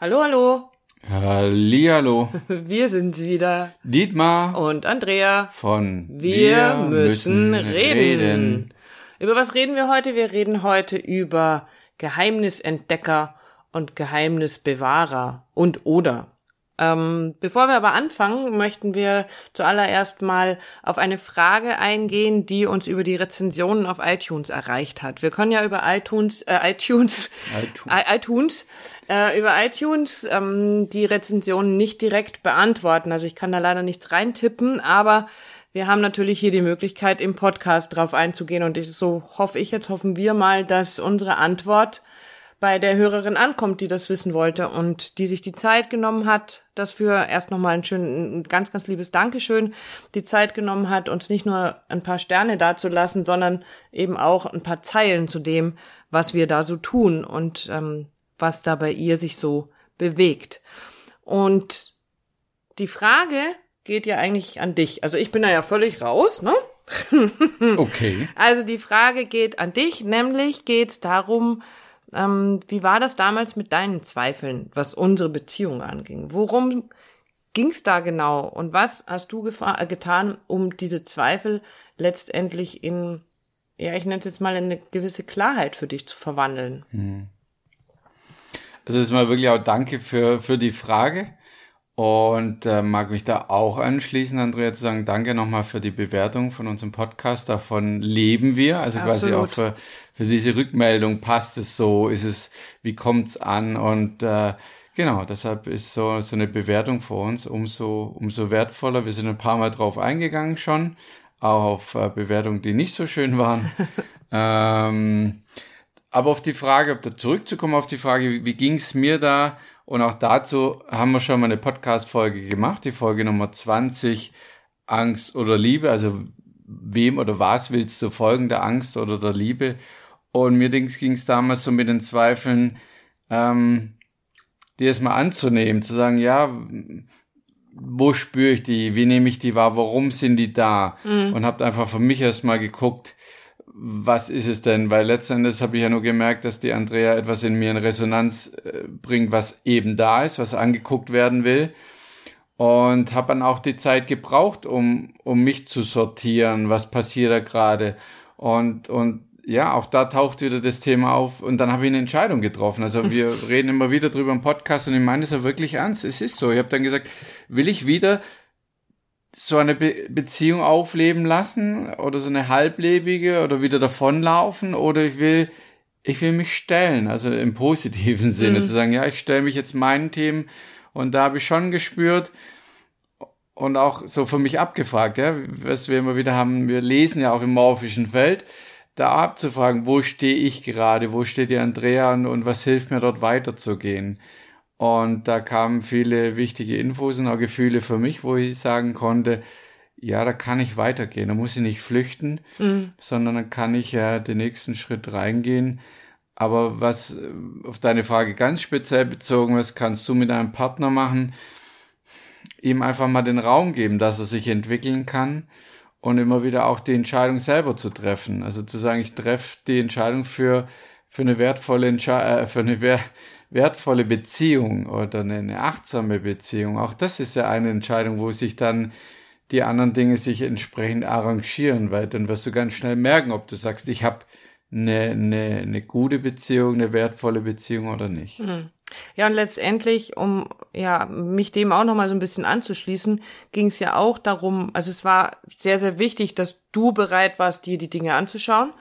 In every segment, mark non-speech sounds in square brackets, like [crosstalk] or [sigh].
Hallo, hallo. Hallihallo. [laughs] Wir sind's wieder. Dietmar Und Andrea. von Wir, müssen, reden. Über was reden wir heute? Wir reden heute über Geheimnisentdecker und Geheimnisbewahrer und oder. Ähm, bevor wir aber anfangen, möchten wir zuallererst mal auf eine Frage eingehen, die uns über die Rezensionen auf iTunes erreicht hat. Wir können ja über iTunes, äh, iTunes, iTunes. ITunes, äh, über iTunes ähm, die Rezensionen nicht direkt beantworten. Also ich kann da leider nichts reintippen, aber wir haben natürlich hier die Möglichkeit, im Podcast drauf einzugehen. Und ich, so hoffe ich jetzt, hoffen wir mal, dass unsere Antwort bei der Hörerin ankommt, die das wissen wollte und die sich die Zeit genommen hat, das für erst nochmal ein schön, ein ganz, ganz liebes Dankeschön, die Zeit genommen hat, uns nicht nur ein paar Sterne dazulassen, sondern eben auch ein paar Zeilen zu dem, was wir da so tun und ähm, was da bei ihr sich so bewegt. Und die Frage geht ja eigentlich an dich. Also ich bin da ja völlig raus, ne? Okay. [laughs] Also die Frage geht an dich, nämlich geht es darum, ähm, wie war das damals mit deinen Zweifeln, was unsere Beziehung anging? Worum ging es da genau und was hast du äh, getan, um diese Zweifel letztendlich in, ja, ich nenne es jetzt mal in eine gewisse Klarheit für dich zu verwandeln? Also erstmal wirklich auch danke für, für die Frage. Und äh, mag mich da auch anschließen, Andrea, zu sagen, danke nochmal für die Bewertung von unserem Podcast. Davon leben wir. Also quasi Absolut. auch für, für diese Rückmeldung passt es so, ist es, wie kommt's an? Und äh, genau, deshalb ist so, so eine Bewertung für uns umso, umso wertvoller. Wir sind ein paar Mal drauf eingegangen schon, auch auf äh, Bewertungen, die nicht so schön waren. [laughs] ähm, aber auf die Frage, da zurückzukommen auf die Frage, wie, wie ging es mir da? Und auch dazu haben wir schon mal eine Podcast-Folge gemacht, die Folge Nummer 20, Angst oder Liebe. Also wem oder was willst du folgen, der Angst oder der Liebe? Und mir ging es damals so mit den Zweifeln, ähm, die erstmal anzunehmen, zu sagen, ja, wo spüre ich die, wie nehme ich die wahr, warum sind die da? Und habe einfach für mich erstmal geguckt, was ist es denn? Weil letztendlich habe ich ja nur gemerkt, dass die Andrea etwas in mir in Resonanz äh, bringt, was eben da ist, was angeguckt werden will. Und habe dann auch die Zeit gebraucht, um, um mich zu sortieren, was passiert da gerade. Und, und ja, auch da taucht wieder das Thema auf und dann habe ich eine Entscheidung getroffen. Also [laughs] wir reden immer wieder drüber im Podcast und ich meine das ja wirklich ernst. Es ist so. Ich habe dann gesagt, will ich wieder so eine Be Beziehung aufleben lassen oder so eine halblebige oder wieder davonlaufen oder ich will ich will mich stellen, also im positiven [laughs] Sinne zu sagen, ja, ich stelle mich jetzt meinen Themen und da habe ich schon gespürt und auch so für mich abgefragt, ja, was wir immer wieder haben, wir lesen ja auch im morphischen Feld, da abzufragen, wo stehe ich gerade, wo steht die Andrea und, und was hilft mir dort weiterzugehen. Und da kamen viele wichtige Infos und auch Gefühle für mich, wo ich sagen konnte, ja, da kann ich weitergehen. Da muss ich nicht flüchten, sondern dann kann ich ja den nächsten Schritt reingehen. Aber was auf deine Frage ganz speziell bezogen ist, kannst du mit deinem Partner machen, ihm einfach mal den Raum geben, dass er sich entwickeln kann und immer wieder auch die Entscheidung selber zu treffen. Also zu sagen, ich treffe die Entscheidung für, für eine wertvolle Entsche äh, für eine wertvolle Beziehung oder eine, achtsame Beziehung. Auch das ist ja eine Entscheidung, wo sich dann die anderen Dinge sich entsprechend arrangieren, weil dann wirst du ganz schnell merken, ob du sagst, ich habe eine, eine, eine gute Beziehung, eine wertvolle Beziehung oder nicht. Ja, und letztendlich, um ja mich dem auch noch mal so ein bisschen anzuschließen, ging es ja auch darum, also es war sehr, sehr wichtig, dass du bereit warst, dir die Dinge anzuschauen.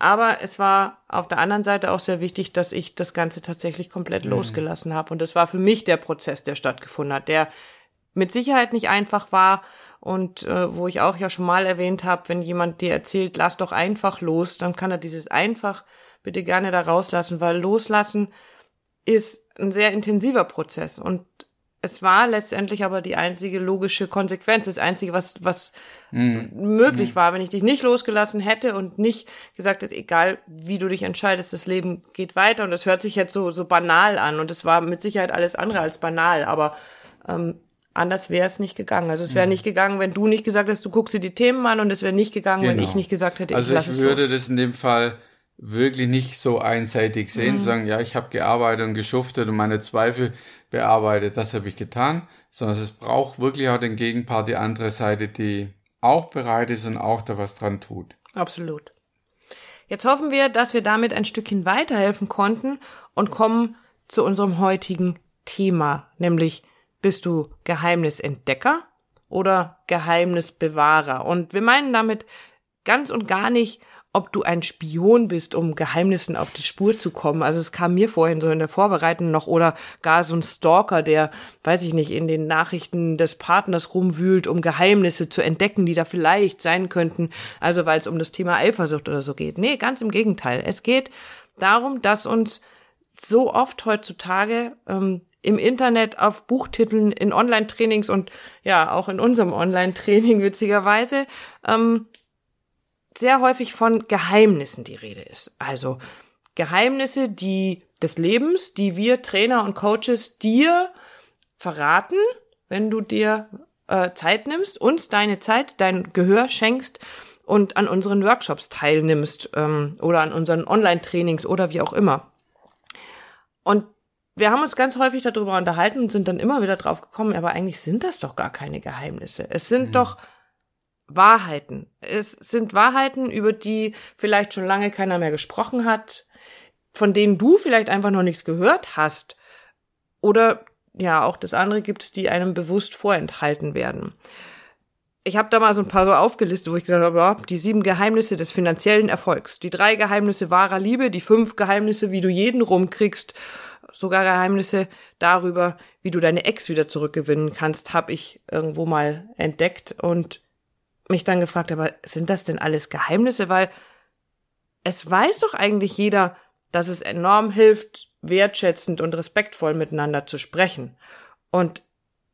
Aber es war auf der anderen Seite auch sehr wichtig, dass ich das Ganze tatsächlich komplett losgelassen habe. Und das war für mich der Prozess, der stattgefunden hat, der mit Sicherheit nicht einfach war und äh, wo ich auch ja schon mal erwähnt habe, wenn jemand dir erzählt, lass doch einfach los, dann kann er dieses einfach bitte gerne da rauslassen, weil loslassen ist ein sehr intensiver Prozess und es war letztendlich aber die einzige logische Konsequenz, das einzige, was, was möglich war, wenn ich dich nicht losgelassen hätte und nicht gesagt hätte, egal wie du dich entscheidest, das Leben geht weiter. Und das hört sich jetzt so, so banal an. Und es war mit Sicherheit alles andere als banal, aber ähm, anders wäre es nicht gegangen. Also es wäre nicht gegangen, wenn du nicht gesagt hast, du guckst dir die Themen an und es wäre nicht gegangen, wenn Genau. ich nicht gesagt hätte, Also ich lasse ich es würde los. das in dem Fall wirklich nicht so einseitig sehen, mhm. zu sagen, ja, ich habe gearbeitet und geschuftet und meine Zweifel bearbeitet, das habe ich getan, sondern es braucht wirklich auch den Gegenpart, die andere Seite, die auch bereit ist und auch da was dran tut. Absolut. Jetzt hoffen wir, dass wir damit ein Stückchen weiterhelfen konnten und kommen zu unserem heutigen Thema, nämlich bist du Geheimnisentdecker oder Geheimnisbewahrer? Und wir meinen damit ganz und gar nicht, ob du ein Spion bist, um Geheimnissen auf die Spur zu kommen. Also es kam mir vorhin so in der Vorbereitung noch oder gar so ein Stalker, der, weiß ich nicht, in den Nachrichten des Partners rumwühlt, um Geheimnisse zu entdecken, die da vielleicht sein könnten. Also weil es um das Thema Eifersucht oder so geht. Nee, ganz im Gegenteil. Es geht darum, dass uns so oft heutzutage ähm, im Internet auf Buchtiteln, in Online-Trainings und ja, auch in unserem Online-Training witzigerweise, ähm, sehr häufig von Geheimnissen die Rede ist. Also Geheimnisse, die des Lebens, die wir Trainer und Coaches dir verraten, wenn du dir äh, Zeit nimmst, uns deine Zeit, dein Gehör schenkst und an unseren Workshops teilnimmst ähm, oder an unseren Online-Trainings oder wie auch immer. Und wir haben uns ganz häufig darüber unterhalten und sind dann immer wieder drauf gekommen, aber eigentlich sind das doch gar keine Geheimnisse. Es sind mhm. doch Wahrheiten. Es sind Wahrheiten, über die vielleicht schon lange keiner mehr gesprochen hat, von denen du vielleicht einfach noch nichts gehört hast. Oder ja, auch das andere gibt es, die einem bewusst vorenthalten werden. Ich habe da mal so ein paar so aufgelistet, wo ich gesagt habe, die sieben Geheimnisse des finanziellen Erfolgs, die drei Geheimnisse wahrer Liebe, die fünf Geheimnisse, wie du jeden rumkriegst, sogar Geheimnisse darüber, wie du deine Ex wieder zurückgewinnen kannst, habe ich irgendwo mal entdeckt und mich dann gefragt, aber sind das denn alles Geheimnisse? Weil es weiß doch eigentlich jeder, dass es enorm hilft, wertschätzend und respektvoll miteinander zu sprechen. Und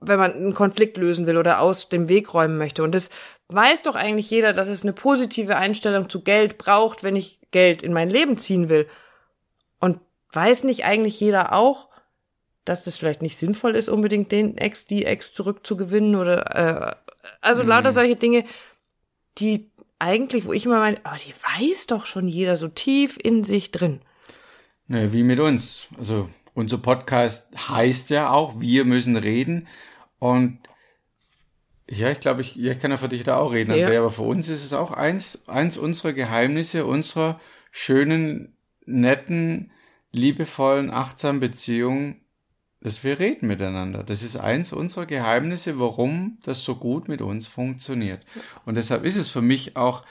wenn man einen Konflikt lösen will oder aus dem Weg räumen möchte. Und es weiß doch eigentlich jeder, dass es eine positive Einstellung zu Geld braucht, wenn ich Geld in mein Leben ziehen will. Und weiß nicht eigentlich jeder auch, dass das vielleicht nicht sinnvoll ist, unbedingt den Ex, die Ex zurückzugewinnen oder äh, also mhm. lauter solche Dinge, die eigentlich, wo ich immer meine, aber die weiß doch schon jeder so tief in sich drin. Ne, wie mit uns. Also unser Podcast heißt ja auch, wir müssen reden. Und ja, ich glaube, ich, ich kann ja für dich da auch reden, ja. Andrea, aber für uns ist es auch eins, eins unserer Geheimnisse, unserer schönen, netten, liebevollen, achtsamen Beziehung, dass wir reden miteinander. Das ist eins unserer Geheimnisse, warum das so gut mit uns funktioniert. Und deshalb ist es für mich auch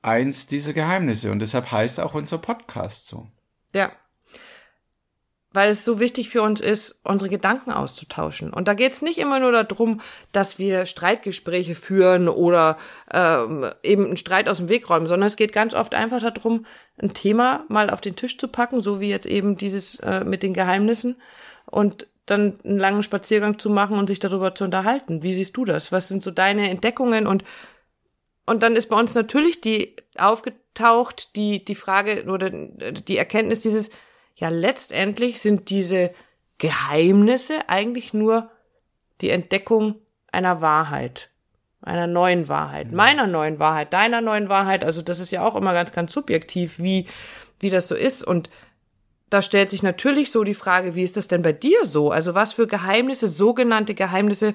eins dieser Geheimnisse und deshalb heißt auch unser Podcast so. Ja. Weil es so wichtig für uns ist, unsere Gedanken auszutauschen. Und da geht es nicht immer nur darum, dass wir Streitgespräche führen oder ähm, eben einen Streit aus dem Weg räumen, sondern es geht ganz oft einfach darum, ein Thema mal auf den Tisch zu packen, so wie jetzt eben dieses äh, mit den Geheimnissen und dann einen langen Spaziergang zu machen und sich darüber zu unterhalten. Wie siehst du das? Was sind so deine Entdeckungen? Und, und dann ist bei uns natürlich die aufgetaucht, die, die Frage oder die Erkenntnis dieses, ja, letztendlich sind diese Geheimnisse eigentlich nur die Entdeckung einer Wahrheit, einer neuen Wahrheit, mhm. meiner neuen Wahrheit, deiner neuen Wahrheit. Also das ist ja auch immer ganz, ganz subjektiv, wie, wie das so ist. Und da stellt sich natürlich so die Frage, wie ist das denn bei dir so? Also was für Geheimnisse, sogenannte Geheimnisse,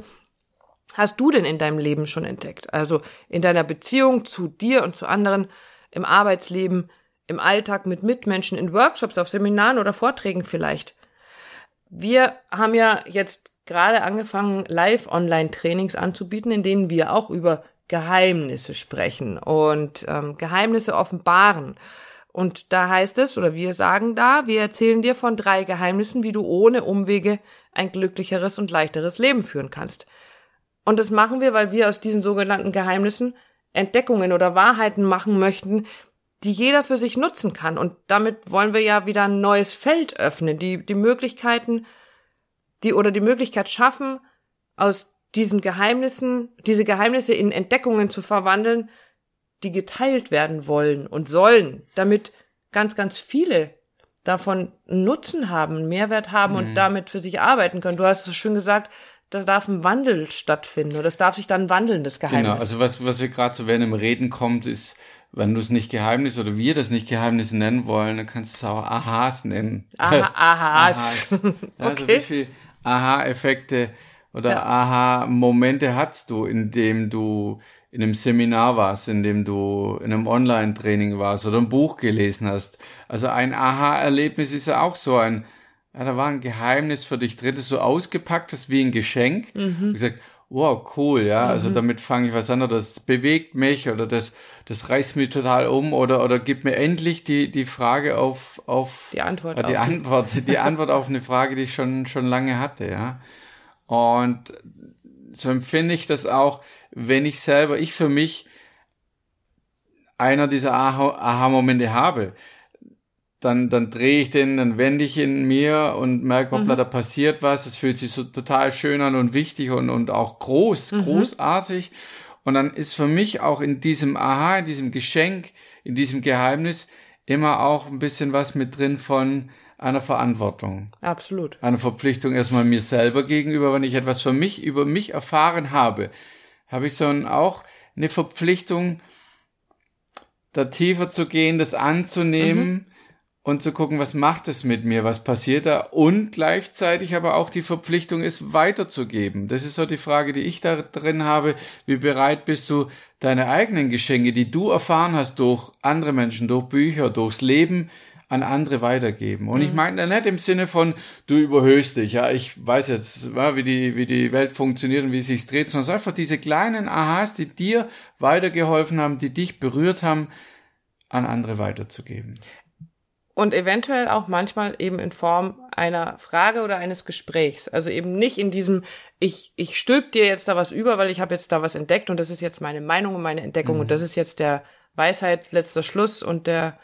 hast du denn in deinem Leben schon entdeckt? Also in deiner Beziehung zu dir und zu anderen, im Arbeitsleben, im Alltag mit Mitmenschen, in Workshops, auf Seminaren oder Vorträgen vielleicht. Wir haben ja jetzt gerade angefangen, Live-Online-Trainings anzubieten, in denen wir auch über Geheimnisse sprechen und ähm, Geheimnisse offenbaren. Und da heißt es, oder wir sagen da, wir erzählen dir von drei Geheimnissen, wie du ohne Umwege ein glücklicheres und leichteres Leben führen kannst. Und das machen wir, weil wir aus diesen sogenannten Geheimnissen Entdeckungen oder Wahrheiten machen möchten, die jeder für sich nutzen kann. Und damit wollen wir ja wieder ein neues Feld öffnen, die, die Möglichkeiten, die oder die Möglichkeit schaffen, aus diesen Geheimnissen, diese Geheimnisse in Entdeckungen zu verwandeln, die geteilt werden wollen und sollen, damit ganz, ganz viele davon Nutzen haben, Mehrwert haben mhm. und damit für sich arbeiten können. Du hast es schön gesagt, da darf ein Wandel stattfinden oder es darf sich dann wandeln, das Geheimnis. Genau, also was, was wir gerade so während dem Reden kommt, ist, wenn du es nicht Geheimnis oder wir das nicht Geheimnis nennen wollen, dann kannst du es auch Aha's nennen. Aha, [laughs] Aha's. Ahas. [laughs] Also wie viel Aha-Effekte oder ja. Aha-Momente hattest du, indem du in einem Seminar warst, in dem du in einem Online-Training warst oder ein Buch gelesen hast. Also ein Aha-Erlebnis ist ja auch so ein, ja, da war ein Geheimnis für dich drin, das so ausgepackt hast wie ein Geschenk. Mhm. Und gesagt, wow, cool, ja, also mhm. also damit fange ich was an oder das bewegt mich oder das, das reißt mich total um oder, oder gibt mir endlich die, die Frage auf, auf, die Antwort, äh, die auf. Antwort, die [laughs] Antwort auf eine Frage, die ich schon, schon lange hatte, ja. Und so empfinde ich das auch, wenn ich selber, ich für mich einer dieser Aha-Momente habe, dann, dann drehe ich den, dann wende ich in mir und merke, hoppla, mhm. da passiert was. Es fühlt sich so total schön an und wichtig und, und auch groß, mhm. großartig. Und dann ist für mich auch in diesem Aha, in diesem Geschenk, in diesem Geheimnis immer auch ein bisschen was mit drin von einer Verantwortung. Absolut. Eine Verpflichtung erstmal mir selber gegenüber, wenn ich etwas für mich, über mich erfahren habe, habe ich so auch eine Verpflichtung, da tiefer zu gehen, das anzunehmen, mhm und zu gucken, was macht es mit mir, was passiert da und gleichzeitig aber auch die Verpflichtung, es weiterzugeben. Das ist so die Frage, die ich da drin habe. Wie bereit bist du, deine eigenen Geschenke, die du erfahren hast durch andere Menschen, durch Bücher, durchs Leben, an andere weitergeben. Und mhm. ich meine nicht im Sinne von, du überhöhst dich, ja, ich weiß jetzt, wie die, wie die Welt funktioniert und wie es sich dreht, sondern einfach diese kleinen Aha's, die dir weitergeholfen haben, die dich berührt haben, an andere weiterzugeben und eventuell auch manchmal eben in Form einer Frage oder eines Gesprächs. Also eben nicht in diesem, ich, ich stülp dir jetzt da was über, weil ich habe jetzt da was entdeckt und das ist jetzt meine Meinung und meine Entdeckung mhm. und das ist jetzt der Weisheit letzter Schluss und der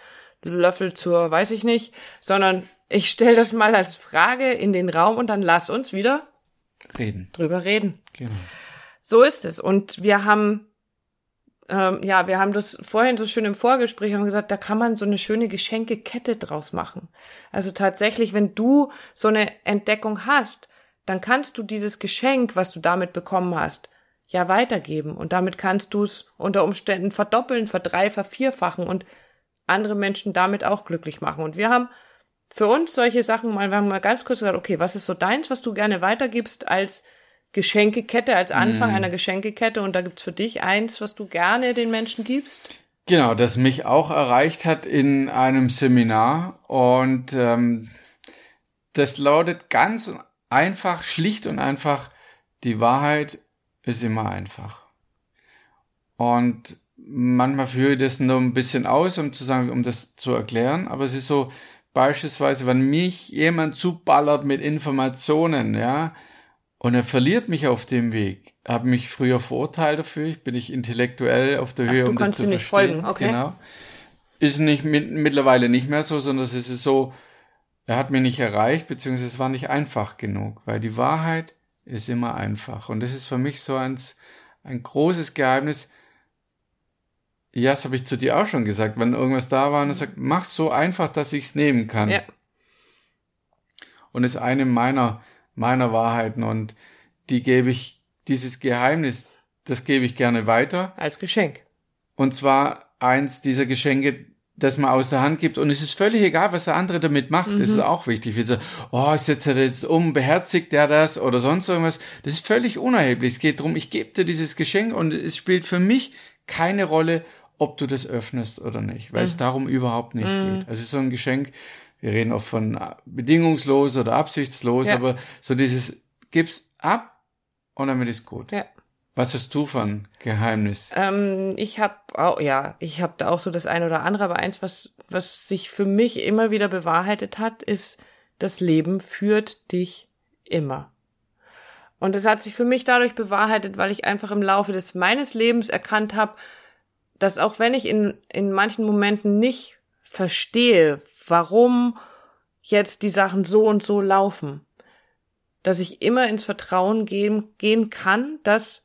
Löffel zur weiß ich nicht, sondern ich stelle das mal als Frage in den Raum und dann lass uns wieder reden. Drüber reden. Genau. So ist es. Und wir haben ähm, ja, wir haben das vorhin so schön im Vorgespräch haben gesagt, da kann man so eine schöne Geschenkekette draus machen. Also tatsächlich, wenn du so eine Entdeckung hast, dann kannst du dieses Geschenk, was du damit bekommen hast, ja weitergeben und damit kannst du es unter Umständen verdoppeln, verdrei, vervierfachen und andere Menschen damit auch glücklich machen. Und wir haben für uns solche Sachen mal, wir haben mal ganz kurz gesagt, okay, was ist so deins, was du gerne weitergibst als Geschenkekette als Anfang mm. einer Geschenkekette und da gibt's für dich eins, was du gerne den Menschen gibst? Genau, das mich auch erreicht hat in einem Seminar und ähm, das lautet ganz einfach, schlicht und einfach, die Wahrheit ist immer einfach. Und manchmal führe ich das nur ein bisschen aus, um zu sagen, um das zu erklären, aber es ist so, beispielsweise, wenn mich jemand zuballert mit Informationen, ja, und er verliert mich auf dem Weg. Habe mich früher verurteilt dafür. Ich bin nicht intellektuell auf der Ach, Höhe, du um das zu nicht verstehen. Folgen. Okay. Genau. Ist nicht mit, mittlerweile nicht mehr so, sondern es ist so, er hat mir nicht erreicht, beziehungsweise es war nicht einfach genug, weil die Wahrheit ist immer einfach. Und das ist für mich so ein, ein großes Geheimnis. Ja, das habe ich zu dir auch schon gesagt. Wenn irgendwas da war und er sagt, mach so einfach, dass ich es nehmen kann. Ja. Und ist eine meiner meiner Wahrheiten und die gebe ich, dieses Geheimnis, das gebe ich gerne weiter. Als Geschenk. Und zwar eins dieser Geschenke, das man aus der Hand gibt. Und es ist völlig egal, was der andere damit macht. Mhm. Das ist auch wichtig. Wie so, oh, setzt er jetzt um, beherzigt der das oder sonst irgendwas. Das ist völlig unerheblich. Es geht darum, ich gebe dir dieses Geschenk und es spielt für mich keine Rolle, ob du das öffnest oder nicht, weil mhm. es darum überhaupt nicht mhm. geht. Also so ein Geschenk, wir reden auch von bedingungslos oder absichtslos, ja. aber so dieses gib's ab und damit ist gut. Ja. Was hast du von Geheimnis? Ähm, ich habe auch, ja, ich habe da auch so das eine oder andere, aber eins, was, was sich für mich immer wieder bewahrheitet hat, ist, das Leben führt dich immer. Und es hat sich für mich dadurch bewahrheitet, weil ich einfach im Laufe des meines Lebens erkannt habe, dass auch wenn ich in, in manchen Momenten nicht verstehe, warum jetzt die Sachen so und so laufen. Dass ich immer ins Vertrauen gehen, gehen kann, dass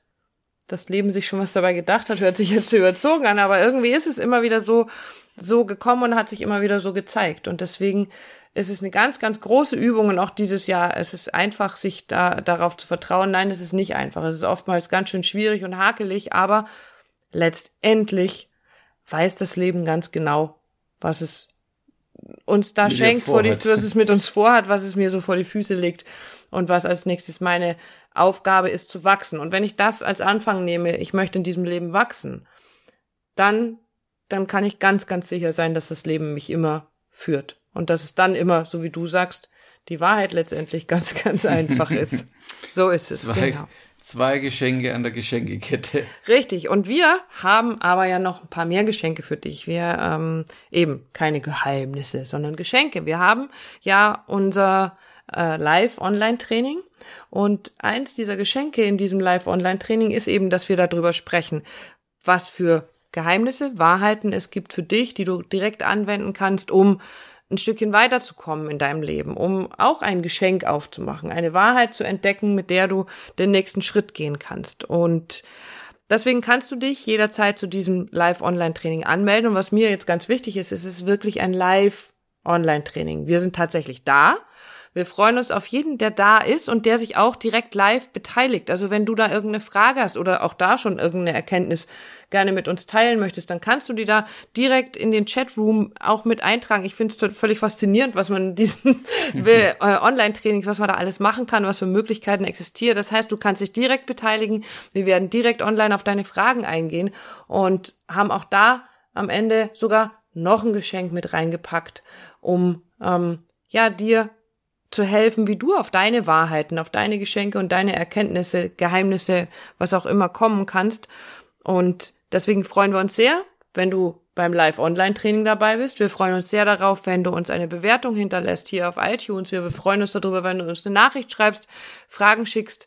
das Leben sich schon was dabei gedacht hat, hört sich jetzt [laughs] überzogen an, aber irgendwie ist es immer wieder so, so gekommen und hat sich immer wieder so gezeigt. Und deswegen es ist eine ganz, ganz große Übung und auch dieses Jahr, es ist einfach, sich da darauf zu vertrauen. Nein, es ist nicht einfach. Es ist oftmals ganz schön schwierig und hakelig, aber letztendlich weiß das Leben ganz genau, was es uns da schenkt, vor die, was es mit uns vorhat, was es mir so vor die Füße legt und was als nächstes meine Aufgabe ist zu wachsen. Und wenn ich das als Anfang nehme, ich möchte in diesem Leben wachsen, dann, dann kann ich ganz, ganz sicher sein, dass das Leben mich immer führt. Und dass es dann immer, so wie du sagst, die Wahrheit letztendlich [laughs] ganz, ganz einfach ist. [laughs] So ist es. Zwei, genau. Zwei Geschenke an der Geschenkekette. [laughs] Richtig. Und wir haben aber ja noch ein paar mehr Geschenke für dich. Wir ähm, eben keine Geheimnisse, sondern Geschenke. Wir haben ja unser äh, Live-Online-Training. Und eins dieser Geschenke in diesem Live-Online-Training ist eben, dass wir darüber sprechen, was für Geheimnisse, Wahrheiten es gibt für dich, die du direkt anwenden kannst, um ein Stückchen weiterzukommen in deinem Leben, um auch ein Geschenk aufzumachen, eine Wahrheit zu entdecken, mit der du den nächsten Schritt gehen kannst. Und deswegen kannst du dich jederzeit zu diesem Live-Online-Training anmelden. Und was mir jetzt ganz wichtig ist, es ist wirklich ein Live-Online-Training. Wir sind tatsächlich da. Wir freuen uns auf jeden, der da ist und der sich auch direkt live beteiligt. Also wenn du da irgendeine Frage hast oder auch da schon irgendeine Erkenntnis gerne mit uns teilen möchtest, dann kannst du die da direkt in den Chatroom auch mit eintragen. Ich finde es völlig faszinierend, was man in diesen [laughs] äh, Online-Trainings, was man da alles machen kann, was für Möglichkeiten existieren. Das heißt, du kannst dich direkt beteiligen. Wir werden direkt online auf deine Fragen eingehen und haben auch da am Ende sogar noch ein Geschenk mit reingepackt, um ähm, ja dir zu helfen, wie du auf deine Wahrheiten, auf deine Geschenke und deine Erkenntnisse, Geheimnisse, was auch immer kommen kannst. Und deswegen freuen wir uns sehr, wenn du beim Live-Online-Training dabei bist. Wir freuen uns sehr darauf, wenn du uns eine Bewertung hinterlässt hier auf iTunes. Wir freuen uns darüber, wenn du uns eine Nachricht schreibst, Fragen schickst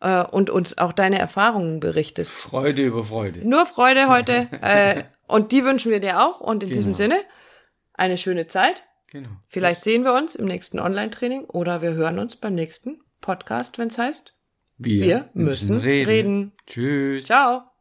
äh, und uns auch deine Erfahrungen berichtest. Freude über Freude. Nur Freude heute. [laughs] äh, und die wünschen wir dir auch. Und in genau. diesem Sinne, eine schöne Zeit. Genau. Vielleicht das sehen wir uns im nächsten Online-Training oder wir hören uns beim nächsten Podcast, wenn es heißt, wir, wir müssen, müssen reden. reden. Tschüss. Ciao.